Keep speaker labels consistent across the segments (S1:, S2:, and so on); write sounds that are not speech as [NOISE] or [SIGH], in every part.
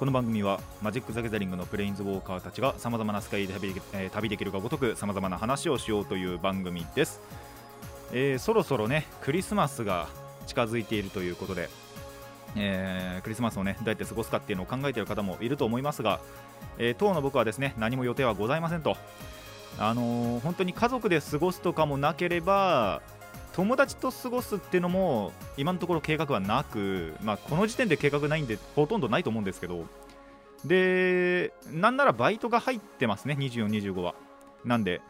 S1: この番組はマジック・ザ・ギャザリングのプレインズウォーカーたちがさまざまな世界で旅で,、えー旅できるがごとくさまざまな話をしようという番組です、えーそろそろねクリスマスが近づいているということで、えークリスマスをねどうやって過ごすかっていうのを考えている方もいると思いますが、えー当の僕はですね何も予定はございませんと。あのー本当に家族で過ごすとかもなければ友達と過ごすっていうのも今のところ計画はなく、まあ、この時点で計画ないんでほとんどないと思うんですけどでなんならバイトが入ってますね24、25は。なんで、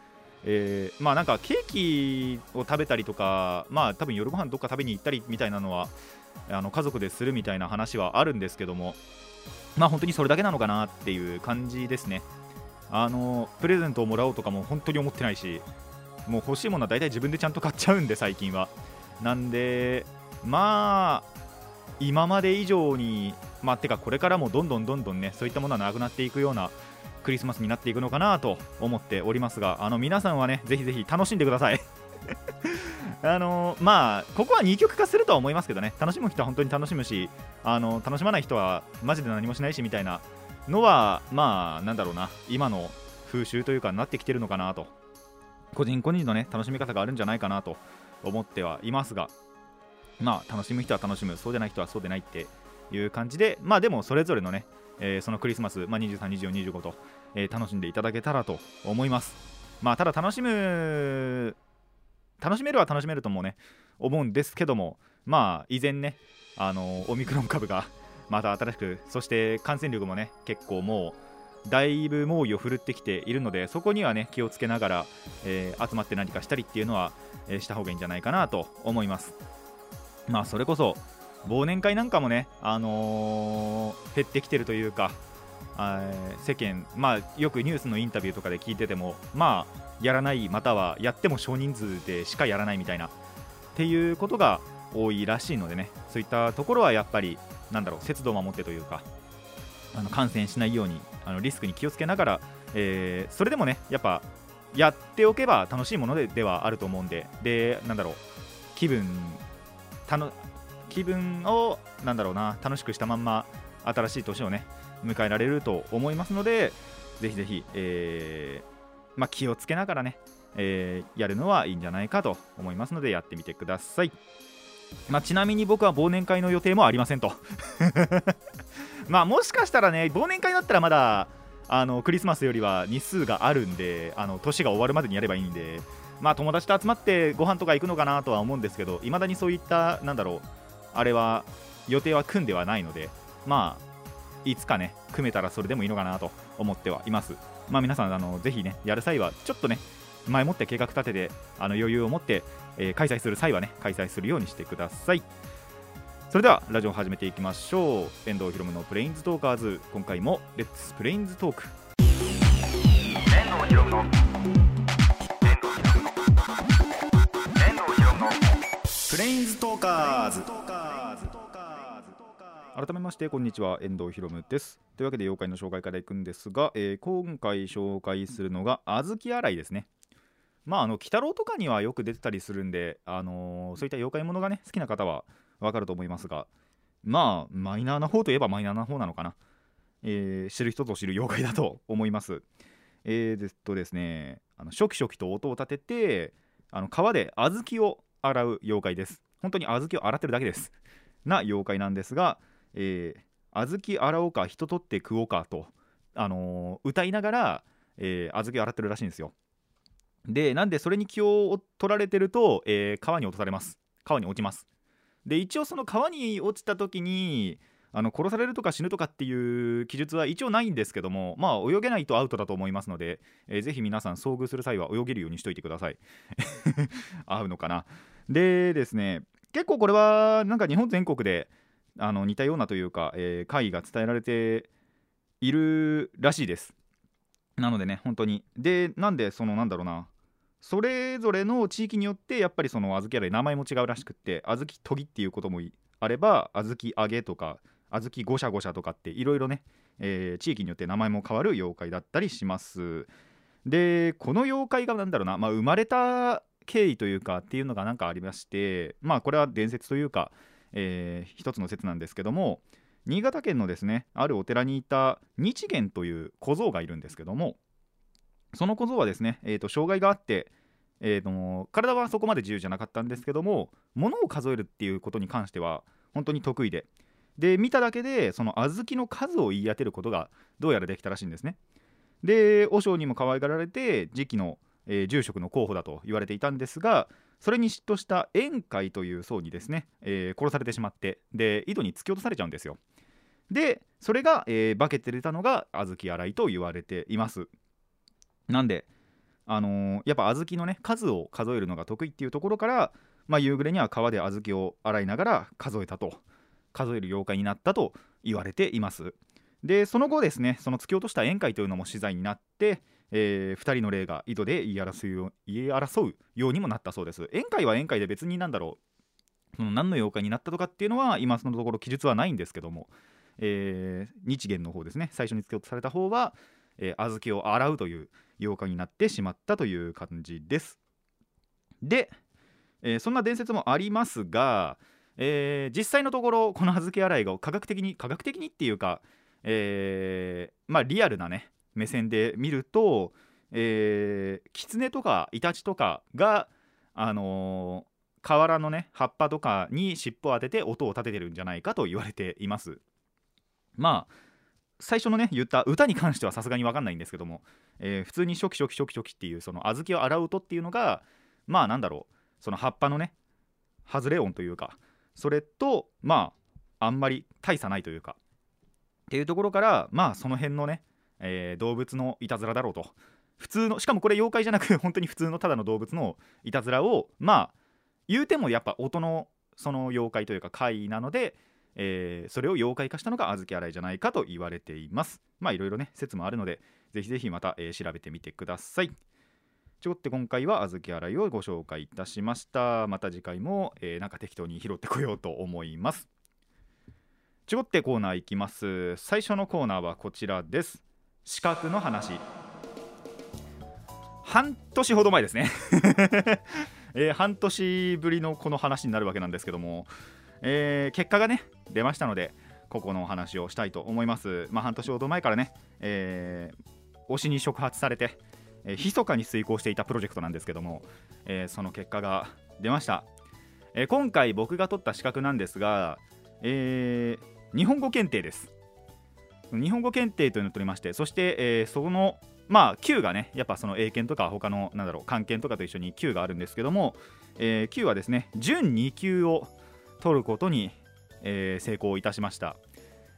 S1: えーまあなんかケーキを食べたりとかまあ多分夜ご飯どっか食べに行ったりみたいなのはあの家族でするみたいな話はあるんですけどもまあ本当にそれだけなのかなっていう感じですね。あのプレゼントをもらおうとかも本当に思ってないしもう欲しいものは大体自分でちゃんと買っちゃうんで最近は。なんでまあ今まで以上にまあてかこれからもどんどんどんどんねそういったものはなくなっていくようなクリスマスになっていくのかなと思っておりますがあの皆さんはねぜひぜひ楽しんでください。[LAUGHS] あのまあここは二極化するとは思いますけどね。楽しむ人は本当に楽しむしあの楽しまない人はマジで何もしないしみたいなのはまあなんだろうな。今の風習というかなってきてるのかなと個人個人のね楽しみ方があるんじゃないかなと思ってはいますがまあ楽しむ人は楽しむそうでない人はそうでないっていう感じでまあでもそれぞれのね、えーそのクリスマス、まあ、23、24、25と、えー楽しんでいただけたらと思います。まあただ楽しむ楽しめるは楽しめるともね思うんですけどもまあ依然ねあのオミクロン株がまた新しくそして感染力もね結構もうだいぶ猛威を振るってきているのでそこにはね気をつけながら、えー集まって何かしたりっていうのは、えーした方がいいんじゃないかなと思います。まあそれこそ忘年会なんかもね、あのー減ってきてるというか、世間、まあ、よくニュースのインタビューとかで聞いてても、まあ、やらない、またはやっても少人数でしかやらないみたいなっていうことが多いらしいのでね、そういったところはやっぱり、なんだろう、節度を守ってというか、あの感染しないようにあのリスクに気をつけながら、えーそれでもね、やっぱやっておけば楽しいものでではあると思うんで、で、なんだろう、気分、たの気分をなんだろうな楽しくしたまんま新しい年をね迎えられると思いますのでぜひぜひ、えーまあ、気をつけながらね、えーやるのはいいんじゃないかと思いますのでやってみてください、まあ、ちなみに僕は忘年会の予定もありませんと。まあもしかしたらね忘年会だったらまだあのクリスマスよりは日数があるんであの年が終わるまでにやればいいんでまあ友達と集まってご飯とか行くのかなとは思うんですけどいまだにそういったなんだろうあれは予定は組んではないのでまあいつかね組めたらそれでもいいのかなと思ってはいます。まあ皆さんあのぜひねやる際はちょっとね前もって計画立ててあの余裕を持って、えー開催する際はね開催するようにしてください。それではラジオ始めていきましょう。遠藤ひろむのプレインズトーカーズ。今回もレッツプレインズトーク。
S2: 遠藤ひろむの
S1: プレインズトーカーズ。改めましてこんにちは遠藤ひろむです。というわけで妖怪の紹介からいくんですが、えー今回紹介するのが小豆洗いですね。まああの鬼太郎とかにはよく出てたりするんで、あのーそういった妖怪ものがね好きな方はわかると思いますが。まあマイナーな方といえばマイナーな方なのかな、えー知る人ぞ知る妖怪だと思います。えー、ですとですねあの初期初期と音を立ててあの川で小豆を洗う妖怪です。本当に小豆を洗ってるだけです。な妖怪なんですが、えー小豆洗おうか人取って食おうかと、あのー歌いながら、えー小豆を洗ってるらしいんですよ。でなんでそれに気を取られてると、えー川に落とされます。川に落ちます。で一応その川に落ちた時にあの殺されるとか死ぬとかっていう記述は一応ないんですけどもまあ泳げないとアウトだと思いますので、えーぜひ皆さん遭遇する際は泳げるようにしといてください。[LAUGHS] 合うのかな？でですね結構これはなんか日本全国であの似たようなというか、えー会議が伝えられているらしいです。なのでね本当に。でなんでそのなんだろうなそれぞれの地域によってやっぱりその小豆洗い名前も違うらしくって小豆研ぎっていうこともあれば小豆揚げとか小豆ごしゃごしゃとかっていろいろね、えー地域によって名前も変わる妖怪だったりします。でこの妖怪がなんだろうな、まあ、生まれた経緯というかっていうのがなんかありましてまあこれは伝説というか、えー一つの説なんですけども新潟県のですねあるお寺にいた日元という小僧がいるんですけどもその小僧はですね、えー、と障害があって、えーと体はそこまで自由じゃなかったんですけども物を数えるっていうことに関しては本当に得意で。で見ただけでその小豆の数を言い当てることがどうやらできたらしいんですね。で和尚にも可愛がられて次期の、えー住職の候補だと言われていたんですがそれに嫉妬した宴会という僧にですね、えー殺されてしまってで井戸に突き落とされちゃうんですよ。でそれが、えー化けて出たのが小豆洗いと言われています。なんであのーやっぱ小豆のね数を数えるのが得意っていうところから、まあ、夕暮れには川で小豆を洗いながら数えたと数える妖怪になったと言われています。でその後ですねその突き落とした宴会というのも死罪になって、え2人の霊が井戸で言い争うよう言い争うようにもなったそうです。宴会は宴会で別になんだろうその何の妖怪になったとかっていうのは今そのところ記述はないんですけども、えー日元の方ですね最初に突き落とされた方は、えー小豆を洗うという妖怪になってしまったという感じです。で、えーそんな伝説もありますが、えー実際のところこの小豆洗いが科学的に科学的にっていうか、えーまあリアルなね目線で見ると、えー、キツネとかイタチとかがあのー河原のね葉っぱとかに尻尾を当てて音を立ててるんじゃないかと言われています。まあ最初のね言った歌に関してはさすがに分かんないんですけども、えー普通にショキショキショキショキっていうその小豆を洗う音っていうのがまあなんだろうその葉っぱのね外れ音というかそれとまああんまり大差ないというかっていうところからまあその辺のね、えー動物のいたずらだろうと。普通のしかもこれ妖怪じゃなく [LAUGHS] 本当に普通のただの動物のいたずらをまあ言うてもやっぱ音のその妖怪というか怪異なので、えーそれを妖怪化したのが小豆洗いじゃないかと言われています。まあいろいろね説もあるのでぜひぜひまた、えー調べてみてください。ちょって今回は小豆洗いをご紹介いたしました。また次回も、えーなんか適当に拾ってこようと思います。ちょこってコーナーいきます。最初のコーナーはこちらです。資格の話。半年ほど前ですね、[LAUGHS] えー半年ぶりのこの話になるわけなんですけども、えー結果がね出ましたのでここのお話をしたいと思います。まあ半年ほど前からね、えー推しに触発されてえー密かに遂行していたプロジェクトなんですけども、えーその結果が出ました、えー今回僕が取った資格なんですが、えー日本語検定です。日本語検定というのを取りましてそして、えーそのまあ級がねやっぱその英検とか他のなんだろう漢検とかと一緒に級があるんですけども、えー級はですね準2級を取ることに、えー成功いたしました。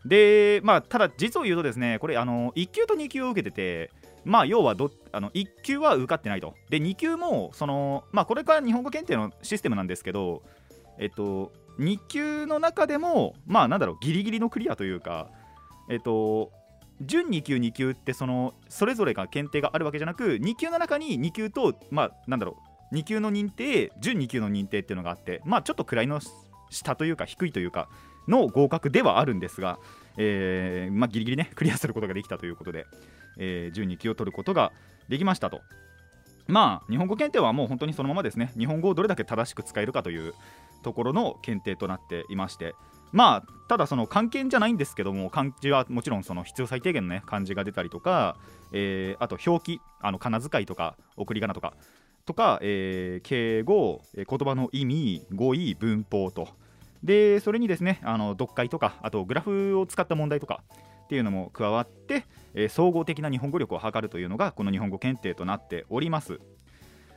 S1: でまあただ実を言うとですねこれあの1級と2級を受けててまあ要はどあの1級は受かってないと。で2級もそのまあこれから日本語検定のシステムなんですけどえっと2級の中でもまあなんだろうギリギリのクリアというかえっと準2級2級ってそのそれぞれが検定があるわけじゃなく2級の中に2級とまあなんだろう2級の認定準2級の認定っていうのがあってまあちょっと位の下というか低いというかの合格ではあるんですが、えーまあ、ギリギリね [LAUGHS] クリアすることができたということで、えー、12級を取ることができましたと。まあ日本語検定はもう本当にそのままですね。日本語をどれだけ正しく使えるかというところの検定となっていましてまあただその漢検じゃないんですけども漢字はもちろんその必要最低限のね漢字が出たりとか、えーあと表記あの仮名遣いとか送り仮名とかとか、えー敬語、えー言葉の意味語彙文法とでそれにですねあの読解とかあとグラフを使った問題とかっていうのも加わって、えー総合的な日本語力を測るというのがこの日本語検定となっております。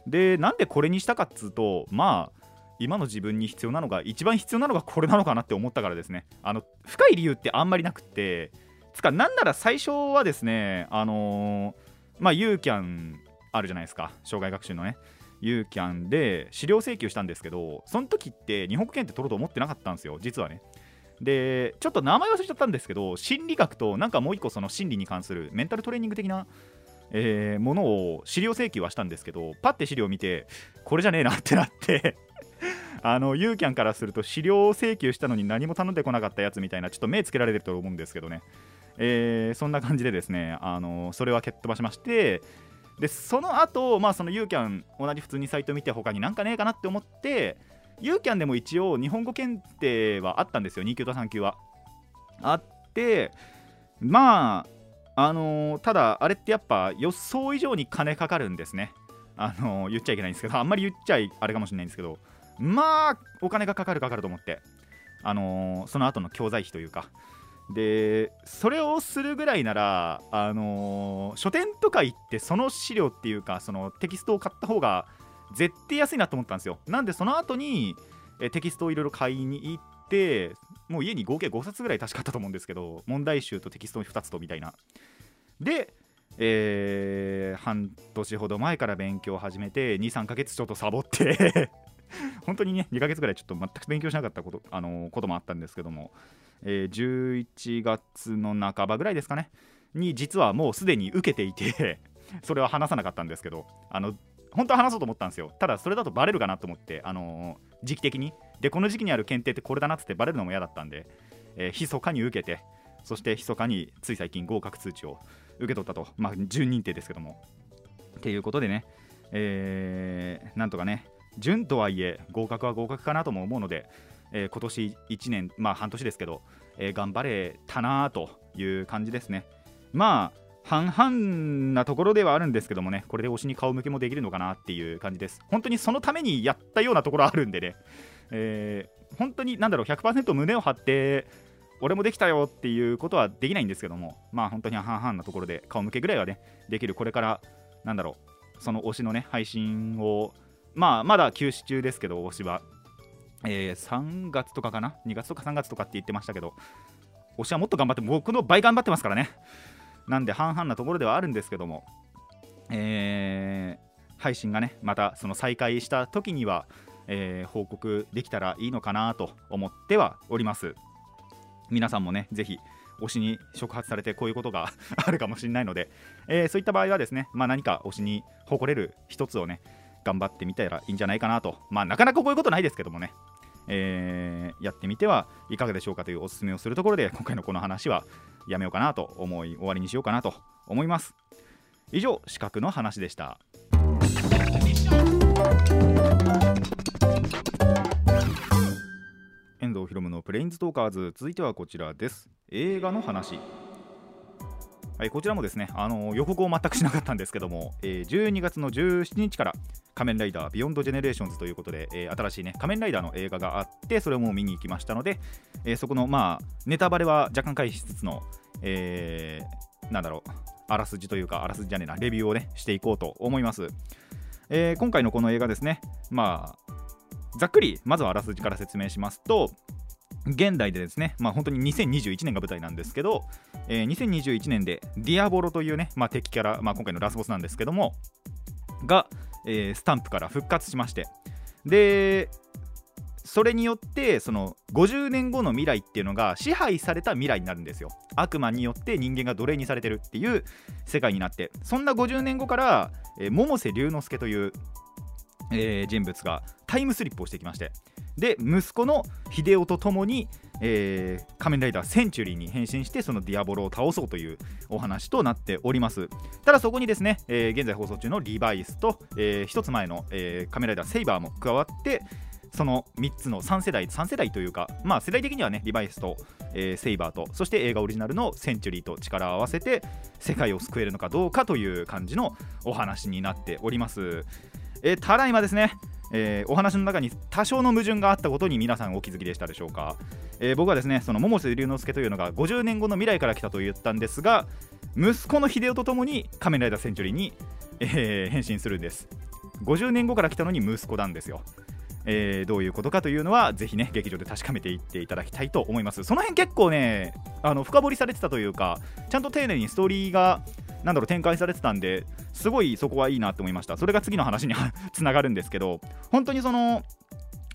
S1: でなんでこれにしたかっつうとまあ今の自分に必要なのが一番必要なのがこれなのかなって思ったからですね。あの深い理由ってあんまりなくってつかなんなら最初はですねあのーまあユーキャンあるじゃないですか障害学習のね。ユーキャンで資料請求したんですけどその時って日本語検定取ろうと思ってなかったんですよ実はね。でちょっと名前忘れちゃったんですけど心理学となんかもう一個その心理に関するメンタルトレーニング的なえーものを資料請求はしたんですけどパッて資料見てこれじゃねえなってなって [LAUGHS] あのユーキャンからすると資料請求したのに何も頼んでこなかったやつみたいなちょっと目つけられてると思うんですけどね、えーそんな感じでですねあのそれは蹴っ飛ばしましてでその後、まあそのユーキャン同じ普通にサイト見て他になんかねえかなって思ってユーキャンでも一応日本語検定はあったんですよ。2級と3級は。あってまああのーただあれってやっぱ予想以上に金かかるんですね。あのー言っちゃいけないんですけどあんまり言っちゃいあれかもしれないんですけどまあお金がかかるかかると思って。あのーその後の教材費というか。でそれをするぐらいなら、あのー書店とか行ってその資料っていうかそのテキストを買った方が絶対安いなと思ったんですよ。なんでその後にえテキストをいろいろ買いに行ってもう家に合計5冊ぐらい確かあったと思うんですけど問題集とテキスト2つとみたいな。で、えー半年ほど前から勉強を始めて23ヶ月ちょっとサボって [LAUGHS] 本当にね2ヶ月ぐらいちょっと全く勉強しなかったこと,、あのーこともあったんですけども、えー11月の半ばぐらいですかね。に実はもうすでに受けていて [LAUGHS] それは話さなかったんですけどあの本当は話そうと思ったんですよ。ただそれだとバレるかなと思ってあのー時期的に。でこの時期にある検定ってこれだなっつってバレるのも嫌だったんで、えー、密かに受けてそして密かについ最近合格通知を受け取ったと。まあ準認定ですけども。っていうことでね、えーなんとかね準とはいえ合格は合格かなとも思うので、えー今年1年まあ半年ですけど、えー頑張れたなという感じですね。まあ半々なところではあるんですけどもねこれで推しに顔向けもできるのかなっていう感じです。本当にそのためにやったようなところあるんでね、えー本当になんだろう100%胸を張って俺もできたよっていうことはできないんですけどもまあ本当に半々なところで顔向けぐらいはねできるこれからなんだろうその推しのね配信をまあまだ休止中ですけど推しは、えー3月とかかな？2月とか3月とかって言ってましたけど推しはもっと頑張って僕の倍頑張ってますからね。なんで半々なところではあるんですけども、えー配信がねまたその再開した時には、えー報告できたらいいのかなと思ってはおります。皆さんもねぜひ推しに触発されてこういうことが [LAUGHS] あるかもしれないので、えーそういった場合はですね、まあ、何か推しに誇れる一つをね頑張ってみたらいいんじゃないかなと。まあなかなかこういうことないですけどもね。えーやってみてはいかがでしょうかというおすすめをするところで今回のこの話はやめようかなと思い終わりにしようかなと思います。以上資格の話でした。遠藤ひろむのプレインズトーカーズ。続いてはこちらです。映画の話。はい、こちらもですね、あの予告を全くしなかったんですけども、えー12月の17日から仮面ライダービヨンドジェネレーションズということで、えー新しいね、仮面ライダーの映画があって、それをも見に行きましたので、えーそこの、まあ、ネタバレは若干回避しつつの、えーなんだろう、あらすじというか、あらすじじゃねえな、レビューをね、していこうと思います。えー今回のこの映画ですね、まあ、ざっくり、まずはあらすじから説明しますと、現代でですね、まあ、本当に2021年が舞台なんですけど、えー2021年でディアボロというね、まあ、敵キャラ、まあ、今回のラスボスなんですけどもが、えースタンプから復活しましてでそれによってその50年後の未来っていうのが支配された未来になるんですよ。悪魔によって人間が奴隷にされてるっていう世界になって。そんな50年後から、えー百瀬龍之介という、えー人物がタイムスリップをしてきまして。で息子の秀夫と共に、えー仮面ライダーセンチュリーに変身してそのディアボロを倒そうというお話となっております。ただそこにですね、えー現在放送中のリバイスと、え1つ前の、えー仮面ライダーセイバーも加わってその3つの3世代3世代というかまあ世代的にはねリバイスと、えーセイバーとそして映画オリジナルのセンチュリーと力を合わせて世界を救えるのかどうかという感じのお話になっております、えーただいまですねえーお話の中に多少の矛盾があったことに皆さんお気づきでしたでしょうか、えー僕はですねその百瀬龍之介というのが50年後の未来から来たと言ったんですが息子の秀夫と共に仮面ライダーセンチュリーに、えー変身するんです。50年後から来たのに息子なんですよ。えーどういうことかというのはぜひね劇場で確かめていっていただきたいと思います。その辺結構ねあの深掘りされてたというかちゃんと丁寧にストーリーがなんだろう展開されてたんですごいそこはいいなと思いました。それが次の話につな [LAUGHS] がるんですけど本当にその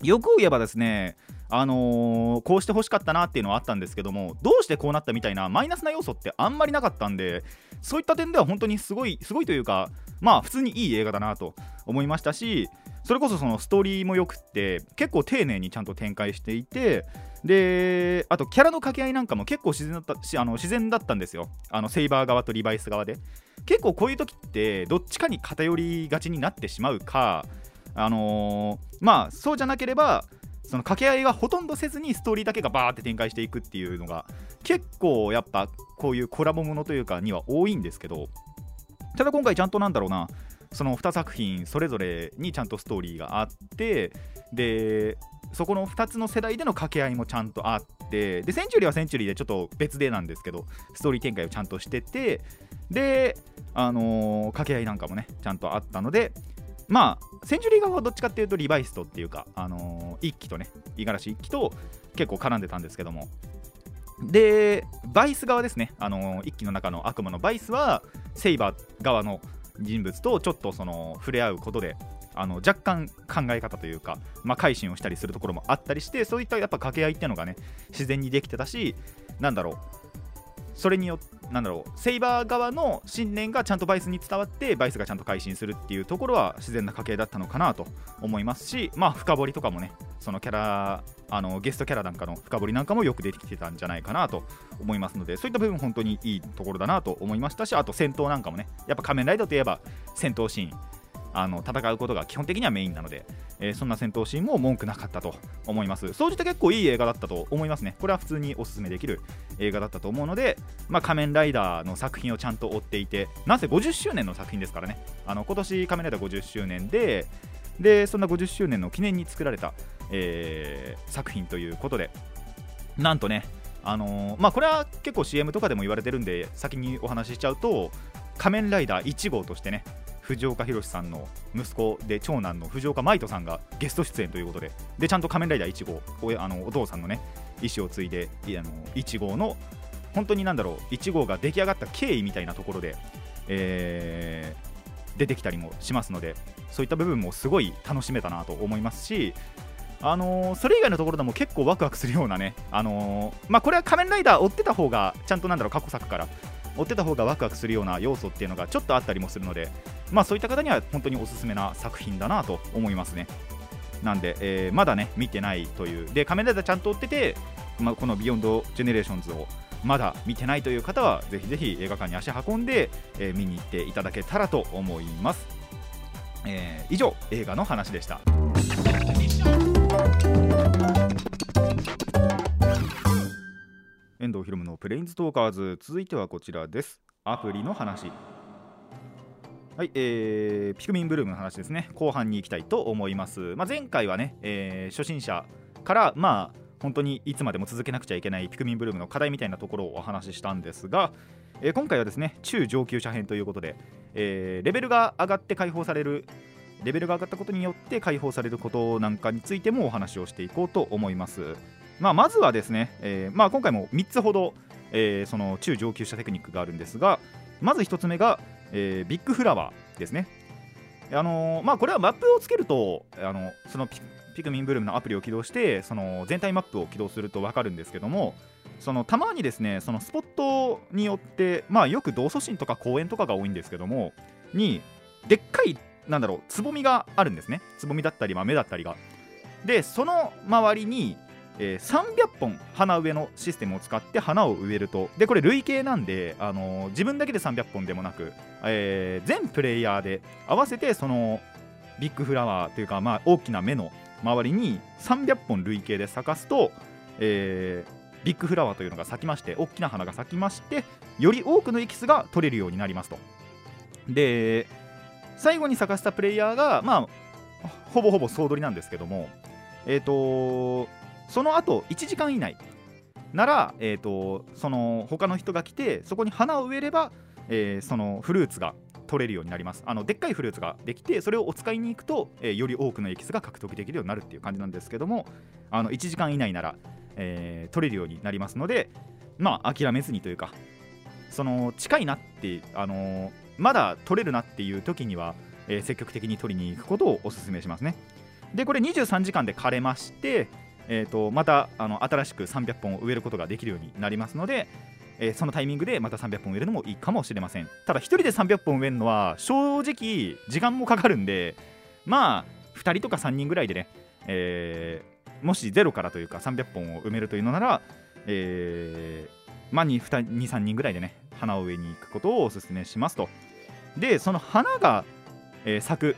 S1: 欲を言えばですねあのーこうして欲しかったなっていうのはあったんですけどもどうしてこうなったみたいなマイナスな要素ってあんまりなかったんでそういった点では本当にすごいすごいというかまあ普通にいい映画だなと思いましたしそれこそそのストーリーもよくって結構丁寧にちゃんと展開していてであとキャラの掛け合いなんかも結構自然だったしあの自然だったんですよ。あのセイバー側とリバイス側で。結構こういう時ってどっちかに偏りがちになってしまうかあのーまあそうじゃなければその掛け合いがほとんどせずにストーリーだけがバーって展開していくっていうのが結構やっぱこういうコラボものというかには多いんですけどただ今回ちゃんとなんだろうなその2作品それぞれにちゃんとストーリーがあってでそこの2つの世代での掛け合いもちゃんとあってでセンチュリーはセンチュリーでちょっと別でなんですけどストーリー展開をちゃんとしててであのー掛け合いなんかもねちゃんとあったのでまあセンチュリー側はどっちかっていうとリバイストっていうか、あのー一機とね五十嵐一機と結構絡んでたんですけども。でバイス側ですね、あのー一機の中の悪魔のバイスはセイバー側の人物とちょっとその触れ合うことであの若干考え方というか、まあ、改心をしたりするところもあったりしてそういったやっぱ掛け合いっていうのがね自然にできてたしなんだろうそれによなんだろうセイバー側の信念がちゃんとバイスに伝わってバイスがちゃんと改心するっていうところは自然な掛け合いだったのかなと思いますしまあ深掘りとかもねそのキャラあのゲストキャラなんかの深掘りなんかもよく出てきてたんじゃないかなと思いますのでそういった部分本当にいいところだなと思いましたしあと戦闘なんかもねやっぱ仮面ライダーといえば戦闘シーン。あの戦うことが基本的にはメインなので、えーそんな戦闘シーンも文句なかったと思います。総じて結構いい映画だったと思いますね。これは普通におすすめできる映画だったと思うので、まあ、仮面ライダーの作品をちゃんと追っていてなんせ50周年の作品ですからね。あの今年仮面ライダー50周年ででそんな50周年の記念に作られた、えー作品ということでなんとねあのーまあこれは結構 CM とかでも言われてるんで先にお話ししちゃうと仮面ライダー1号としてね藤岡弘さんの息子で長男の藤岡舞人さんがゲスト出演ということででちゃんと仮面ライダー1号おあのお父さんのね意思を継いであの1号の本当になんだろう1号が出来上がった経緯みたいなところで、えー出てきたりもしますのでそういった部分もすごい楽しめたなと思いますしあのーそれ以外のところでも結構ワクワクするようなね、あのーまあ、これは仮面ライダー追ってた方がちゃんとなんだろう過去作から追ってた方がワクワクするような要素っていうのがちょっとあったりもするので、まあ、そういった方には本当におすすめな作品だなと思いますね。なんで、えーまだね見てないという。で仮面ライダーちゃんと追ってて、まあ、この「ビヨンド・ジェネレーションズ」をまだ見てないという方はぜひぜひ映画館に足運んで、えー見に行っていただけたらと思います、えー以上映画の話でした。遠藤ひろむのプレインズトーカーズ。続いてはこちらです。アプリの話。はい、えー、ピクミンブルームの話ですね。後半に行きたいと思います、まあ、前回はね、えー初心者からまあ本当にいつまでも続けなくちゃいけないピクミンブルームの課題みたいなところをお話ししたんですが、えー今回はですね中上級者編ということで、えーレベルが上がって解放されるレベルが上がったことによって解放されることなんかについてもお話をしていこうと思います、まあ、まずはですね、えーまあ、今回も3つほど、えその中上級者テクニックがあるんですがまず1つ目が、えービッグフラワーですね。あのーまあ、これはマップをつけるとあのそのピピクミンブルームのアプリを起動してその全体マップを起動すると分かるんですけどもそのたまにですねそのスポットによって、まあ、よく同祖神とか公園とかが多いんですけどもにでっかいなんだろうつぼみがあるんですね。つぼみだったり、まあ、芽だったりが。でその周りに、えー300本花植えのシステムを使って花を植えると。でこれ累計なんで、あのー自分だけで300本でもなく、えー全プレイヤーで合わせてそのビッグフラワーというか、まあ、大きな芽の周りに300本累計で咲かすと、えービッグフラワーというのが咲きまして大きな花が咲きましてより多くのエキスが取れるようになりますと。で最後に咲かせたプレイヤーがまあほぼほぼ総取りなんですけどもえっ、とその後1時間以内。なら、えー、とその他の人が来てそこに花を植えれば、えーそのフルーツが取れるようになります。あのでっかいフルーツができてそれをお使いに行くと、えーより多くのエキスが獲得できるようになるっていう感じなんですけどもあの1時間以内なら、えー取れるようになりますのでまあ諦めずにというかその近いなって、あのまだ取れるなっていう時には、え積極的に取りに行くことをお勧めしますね。でこれ23時間で枯れましてえー、とまたあの新しく300本を植えることができるようになりますので、えーそのタイミングでまた300本植えるのもいいかもしれません。ただ1人で300本植えるのは正直時間もかかるんでまあ2人とか3人ぐらいでね、えーもしゼロからというか300本を埋めるというのなら、えーまあ23人ぐらいでね花を植えに行くことをお勧めしますと。でその花が、えー咲く。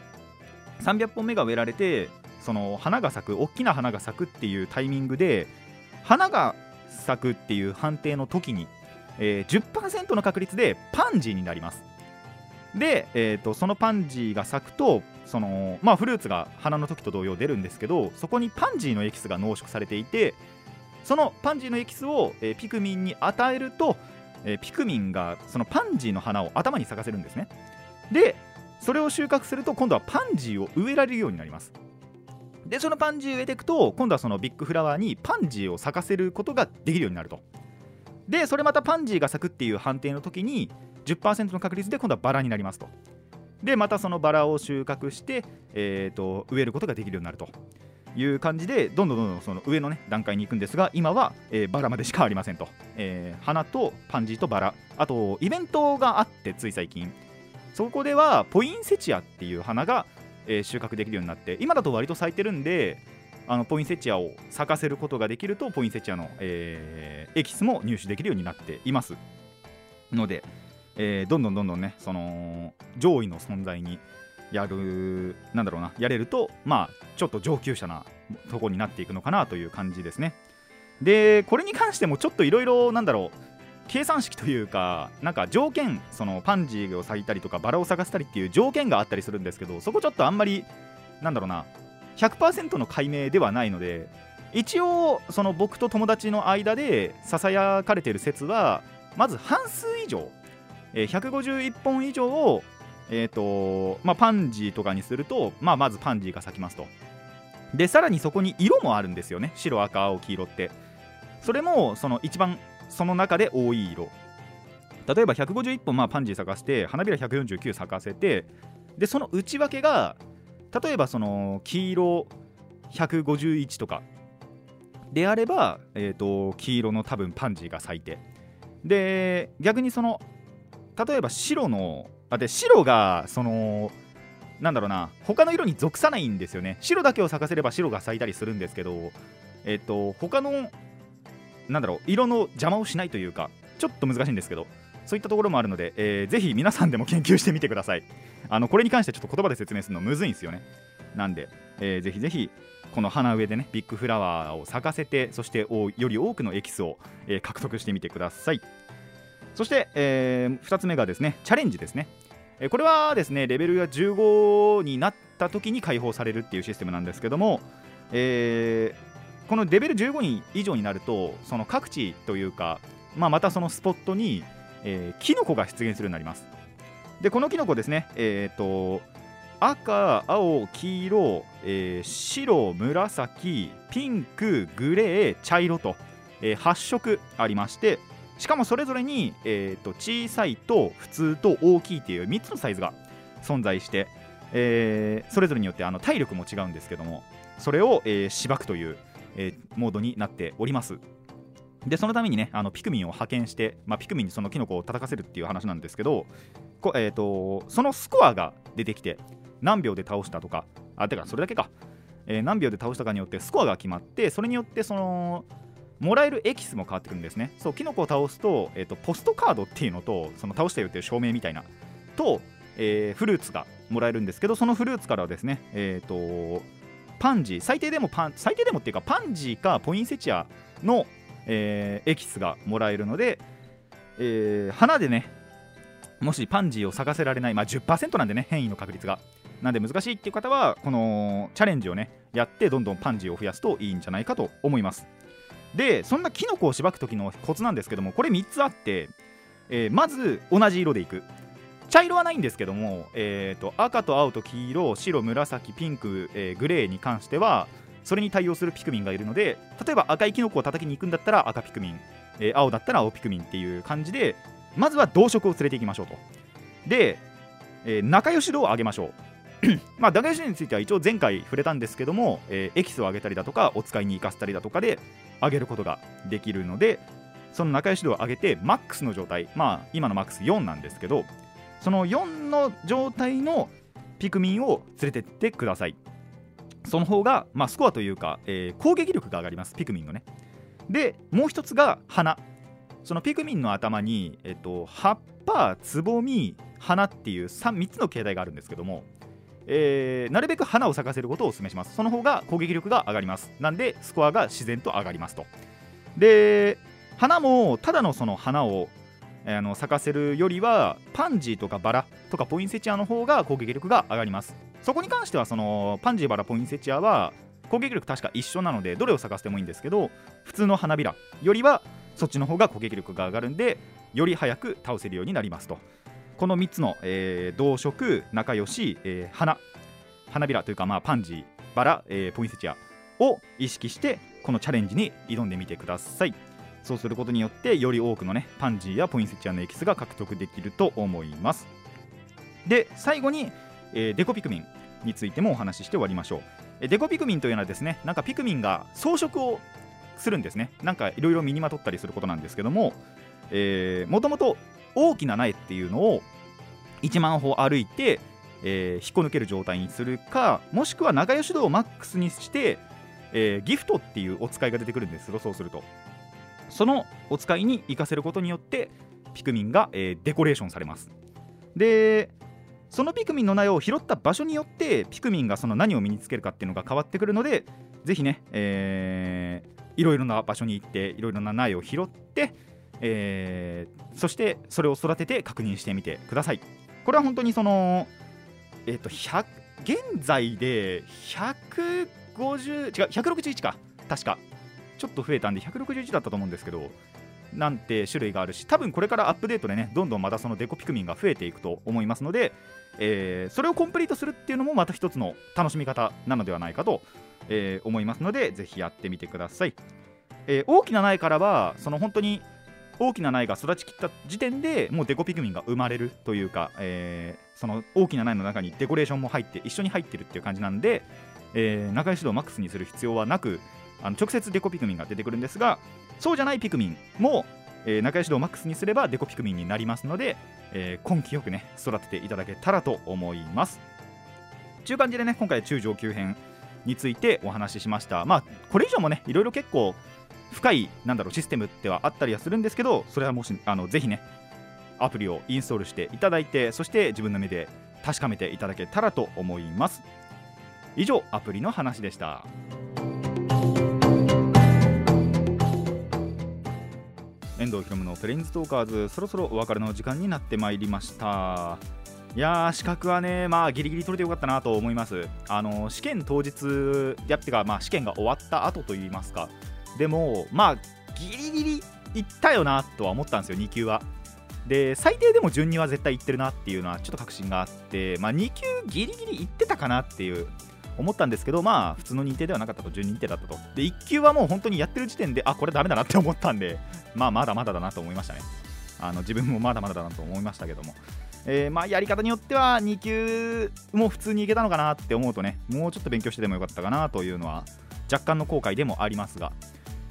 S1: 300本目が植えられてその花が咲く大きな花が咲くっていうタイミングで花が咲くっていう判定の時に、えー10%の確率でパンジーになります。で、えー、とそのパンジーが咲くとその、まあ、フルーツが花の時と同様出るんですけどそこにパンジーのエキスが濃縮されていてそのパンジーのエキスを、えーピクミンに与えると、えーピクミンがそのパンジーの花を頭に咲かせるんですね。でそれを収穫すると今度はパンジーを植えられるようになります。でそのパンジーを植えていくと今度はそのビッグフラワーにパンジーを咲かせることができるようになると。でそれまたパンジーが咲くっていう判定の時に10%の確率で今度はバラになりますと。でまたそのバラを収穫して、えー、と植えることができるようになると。いう感じでどんどんどんどんその上の、ね、段階に行くんですが今は、えーバラまでしかありませんと、えー花とパンジーとバラ。あとイベントがあってつい最近。そこではポインセチアっていう花が、えー収穫できるようになって今だと割と咲いてるんであのポインセチアを咲かせることができるとポインセチアの、えーエキスも入手できるようになっています。ので、えーどんどんどんどんねその上位の存在にやるなんだろうなやれるとまあちょっと上級者なとこになっていくのかなという感じですね。でこれに関してもちょっといろいろなんだろう計算式というかなんか条件そのパンジーを咲いたりとかバラを咲かせたりっていう条件があったりするんですけどそこちょっとあんまりなんだろうな100%の解明ではないので一応その僕と友達の間でささやかれている説はまず半数以上、えー151本以上を、えーとまあ、パンジーとかにすると、まあ、まずパンジーが咲きますと。でさらにそこに色もあるんですよね。白赤青黄色って。それもその一番その中で多い色。例えば151本まあパンジー咲かせて花びら149咲かせてでその内訳が例えばその黄色151とかであれば、えー、と黄色の多分パンジーが咲いて。で逆にその例えば白のあで白がそのなんだろうな他の色に属さないんですよね。白だけを咲かせれば白が咲いたりするんですけどえっ、と他のなんだろう色の邪魔をしないというかちょっと難しいんですけどそういったところもあるので、えーぜひ皆さんでも研究してみてください。あのこれに関してちょっと言葉で説明するのむずいんですよね。なんで、えーぜひぜひこの花植えでねビッグフラワーを咲かせてそしておより多くのエキスを、えー獲得してみてください。そして、えー2つ目がですねチャレンジですね。えーこれはですねレベルが15になった時に解放されるっていうシステムなんですけども、えーこのレベル15に以上になるとその各地というか、まあ、またそのスポットに、えーキノコが出現するようになります。でこのキノコですねえっ、と赤、青、黄色、えー白、紫、ピンク、グレー、茶色と、えー8色ありましてしかもそれぞれに、えーと小さいと普通と大きいっていう3つのサイズが存在して、えーそれぞれによってあの体力も違うんですけどもそれを、えー、しばくという、えーモードになっております。でそのためにねあのピクミンを派遣して、まあ、ピクミンにそのキノコを叩かせるっていう話なんですけどこ、えー、とそのスコアが出てきて何秒で倒したとかあてかそれだけか、えー何秒で倒したかによってスコアが決まってそれによってそのもらえるエキスも変わってくるんですね。そうキノコを倒すと,、えー、とポストカードっていうのとその倒したよっていう証明みたいなと、えーフルーツがもらえるんですけどそのフルーツからはですねえっ、とパンジー最低でもパン最低でもっていうかパンジーかポインセチアの、えーエキスがもらえるので、えー花でねもしパンジーを咲かせられない、まあ、10%なんでね変異の確率が。なんで難しいっていう方はこのチャレンジをねやってどんどんパンジーを増やすといいんじゃないかと思います。でそんなキノコをしばく時のコツなんですけどもこれ3つあって、えーまず同じ色でいく。茶色はないんですけども、えー、と赤と青と黄色白紫ピンク、えーグレーに関してはそれに対応するピクミンがいるので例えば赤いキノコを叩きに行くんだったら赤ピクミン、えー青だったら青ピクミンっていう感じでまずは同色を連れていきましょうと。で、えー仲良し度を上げましょう。[COUGHS] まあ打開手については一応前回触れたんですけども、えーエキスを上げたりだとかお使いに生かしたりだとかで上げることができるのでその仲良し度を上げてマックスの状態まあ今のマックス4なんですけどその4の状態のピクミンを連れてってください。その方が、まあ、スコアというか、えー攻撃力が上がります。ピクミンのね。でもう一つが花そのピクミンの頭に、えっと、葉っぱつぼみ花っていう 3, 3つの形態があるんですけども、えーなるべく花を咲かせることをお勧めします。その方が攻撃力が上がります。なんでスコアが自然と上がりますと。で花もただのその花をあの咲かせるよりはパンジーとかバラとかポインセチアの方が攻撃力が上がりますそこに関してはそのパンジーバラポインセチアは攻撃力確か一緒なのでどれを咲かせてもいいんですけど普通の花びらよりはそっちの方が攻撃力が上がるんでより早く倒せるようになりますとこの3つの、えー同色仲良し、えー花花びらというか、まあ、パンジーバラ、えーポインセチアを意識してこのチャレンジに挑んでみてください。そうすることによってより多くのねパンジーやポインセチアのエキスが獲得できると思います。で最後に、えーデコピクミンについてもお話しして終わりましょう。えデコピクミンというのはですねなんかピクミンが装飾をするんですね。なんかいろいろ身にまとったりすることなんですけどももともと大きな苗っていうのを1万歩歩いて、えー引っこ抜ける状態にするかもしくは仲良し度をマックスにして、えーギフトっていうお使いが出てくるんですよそうすると。そのお使いに活かせることによってピクミンが、えデコレーションされます。でそのピクミンの苗を拾った場所によってピクミンがその何を身につけるかっていうのが変わってくるのでぜひね、えーいろいろな場所に行っていろいろな苗を拾って、えーそしてそれを育てて確認してみてください。これは本当にそのえっ、と100現在で150違う161か確か。ちょっと増えたんで161だったと思うんですけどなんて種類があるし多分これからアップデートでねどんどんまたそのデコピクミンが増えていくと思いますので、えーそれをコンプリートするっていうのもまた一つの楽しみ方なのではないかと、えー思いますのでぜひやってみてください、えー大きな苗からはその本当に大きな苗が育ちきった時点でもうデコピクミンが生まれるというか、えーその大きな苗の中にデコレーションも入って一緒に入ってるっていう感じなんで、えー仲良し度をマックスにする必要はなくあの直接デコピクミンが出てくるんですがそうじゃないピクミンも、えー仲良し度をマックスにすればデコピクミンになりますので、えー根気よくね育てていただけたらと思います。中感じでね今回中上級編についてお話ししました。まあこれ以上もねいろいろ結構深いなんだろうシステムってはあったりはするんですけどそれはもしあのぜひねアプリをインストールしていただいてそして自分の目で確かめていただけたらと思います。以上アプリの話でした。遠藤ひろむのプレインズトーカーズそろそろお別れの時間になってまいりました。いやー資格はねまあギリギリ取れてよかったなと思います。あの試験当日やってかまあ試験が終わった後といいますか。でもまあギリギリいったよなとは思ったんですよ2級は。で最低でも順には絶対いってるなっていうのはちょっと確信があってまあ2級ギリギリいってたかなっていう思ったんですけどまあ普通の認定ではなかったと準認定だったと。で1級はもう本当にやってる時点であこれダメだなって思ったんでまあまだまだだなと思いましたね。あの自分もまだまだだなと思いましたけども。えーまあやり方によっては2級も普通にいけたのかなって思うとねもうちょっと勉強してでもよかったかなというのは若干の後悔でもありますが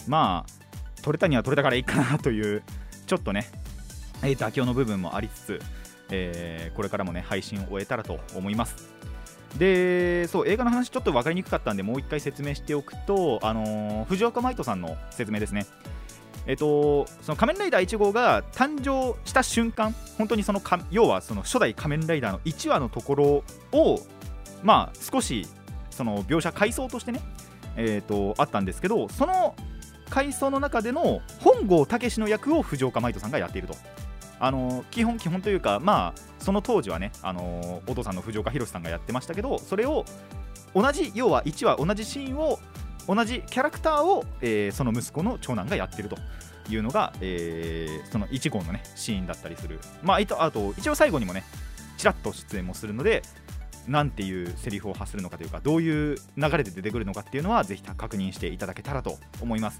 S1: まあ取れたには取れたからいいかなというちょっとね、えー妥協の部分もありつつ、えーこれからもね配信を終えたらと思います。でそう映画の話ちょっと分かりにくかったんでもう一回説明しておくと、あのー藤岡舞人さんの説明ですねえっと、その仮面ライダー1号が誕生した瞬間、本当にそのか要はその初代仮面ライダーの1話のところを、まあ、少しその描写、回想としてね、えっと、あったんですけど、その回想の中での本郷武の役を藤岡舞人さんがやっていると。あの基本、基本というか、まあ、その当時はね、あのお父さんの藤岡弘さんがやってましたけど、それを同じ、要は1話、同じシーンを同じキャラクターを、えーその息子の長男がやってるというのが、えーその1号のねシーンだったりする、まあ、とあと一応最後にもねちらっと出演もするのでなんていうセリフを発するのかというかどういう流れで出てくるのかっていうのはぜひ確認していただけたらと思います。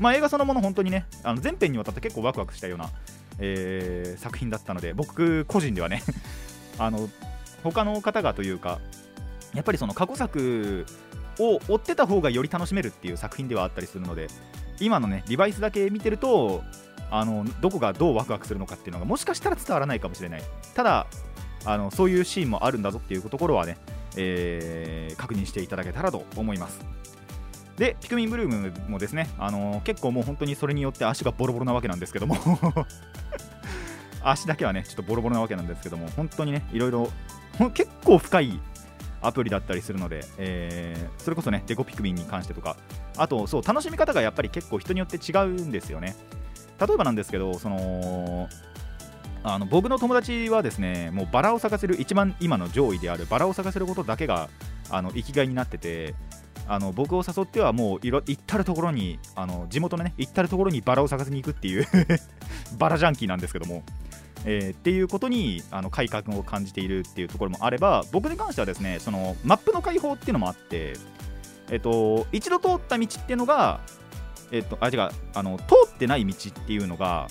S1: まあ映画そのもの本当にねあの全編にわたって結構ワクワクしたような、えー作品だったので僕個人ではね [LAUGHS] あの他の方がというかやっぱりその過去作を追ってた方がより楽しめるっていう作品ではあったりするので今のねリバイスだけ見てるとあのどこがどうワクワクするのかっていうのがもしかしたら伝わらないかもしれない。ただあのそういうシーンもあるんだぞっていうところはね、えー確認していただけたらと思います。でピクミンブルームもですね、あの結構もう本当にそれによって足がボロボロなわけなんですけども。[LAUGHS] 足だけはねちょっとボロボロなわけなんですけども本当にねいろいろ結構深いアプリだったりするので、えーそれこそねデコピクミンに関してとか。あとそう楽しみ方がやっぱり結構人によって違うんですよね。例えばなんですけどそのあの僕の友達はですねもうバラを咲かせる一番今の上位であるバラを咲かせることだけがあの生きがいになっててあの僕を誘ってはもういろ行ったるところにあの地元のね行ったるところにバラを咲かせに行くっていう [LAUGHS] バラジャンキーなんですけども、えーっていうことにあの快感を感じているっていうところもあれば僕に関してはですねそのマップの開放っていうのもあってえっと一度通った道っていうのがえっとあ違うあの通ってない道っていうのが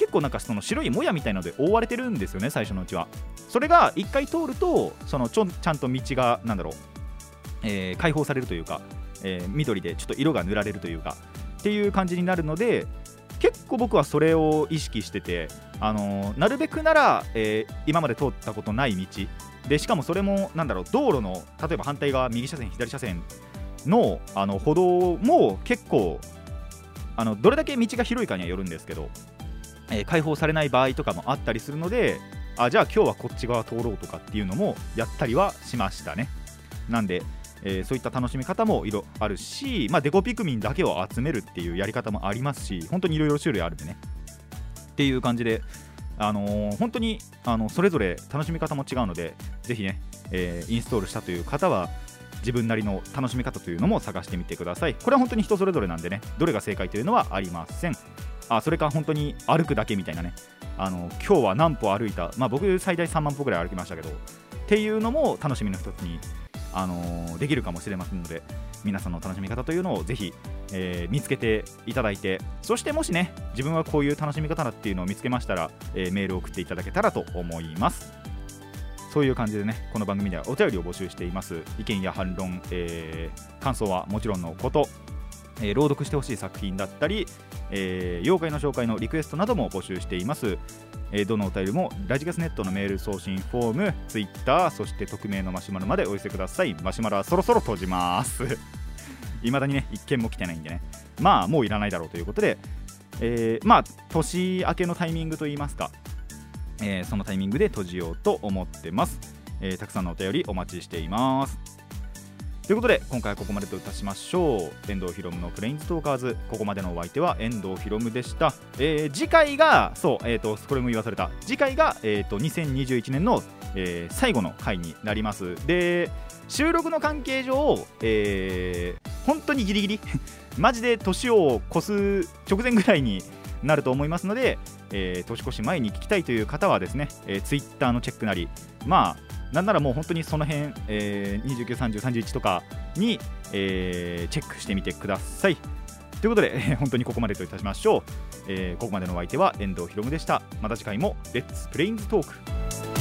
S1: 結構なんかその白いもやみたいなので覆われてるんですよね最初のうちは。それが一回通るとそのちょちゃんと道がなんだろう、えー開放されるというか、えー緑でちょっと色が塗られるというかっていう感じになるので結構僕はそれを意識してて、あのーなるべくなら、えー今まで通ったことない道でしかもそれもなんだろう道路の例えば反対側右車線左車線のあの歩道も結構あのどれだけ道が広いかにはよるんですけど、えー開放されない場合とかもあったりするのであじゃあ今日はこっち側通ろうとかっていうのもやったりはしましたね。なんで、えーそういった楽しみ方もいろいろあるし、まあ、デコピクミンだけを集めるっていうやり方もありますし本当にいろいろ種類あるんでね。っていう感じで、あのー本当にあのそれぞれ楽しみ方も違うのでぜひね、えーインストールしたという方は自分なりの楽しみ方というのも探してみてください。これは本当に人それぞれなんでねどれが正解というのはありません。あそれか本当に歩くだけみたいなね。あの今日は何歩歩いたまあ僕最大3万歩ぐらい歩きましたけどっていうのも楽しみの一つに、あのできるかもしれませんので皆さんの楽しみ方というのをぜひ、えー見つけていただいてそしてもしね自分はこういう楽しみ方だっていうのを見つけましたら、えーメールを送っていただけたらと思います。そういう感じでねこの番組ではお便りを募集しています。意見や反論、えー感想はもちろんのことえ朗読してほしい作品だったり、えー妖怪の紹介のリクエストなども募集しています、えーどのお便りもラジガスネットのメール送信フォームツイッターそして匿名のマシュマロまでお寄せください。マシュマロはそろそろ閉じます。[LAUGHS] いまだにね一件も来てないんでね。まあもういらないだろうということで、えーまあ年明けのタイミングといいますか、えーそのタイミングで閉じようと思ってます、えーたくさんのお便りお待ちしています。ということで今回はここまでといたしましょう。遠藤ひろむのプレインズトーカーズ。ここまでのお相手は遠藤ひろむでした、えー次回がそうえっ、とこれも言わされた。次回がえっ、と2021年の、えー最後の回になります。で収録の関係上、えー本当にギリギリ。[LAUGHS] マジで年を越す直前ぐらいになると思いますので、えー年越し前に聞きたいという方はですね、えー、Twitter のチェックなりまあなんならもう本当にその辺、えー、29、30、31とかに、えーチェックしてみてください。ということで、えー本当にここまでといたしましょう。えーここまでのお相手は遠藤ひろむでした。また次回もレッツプレインズトーク。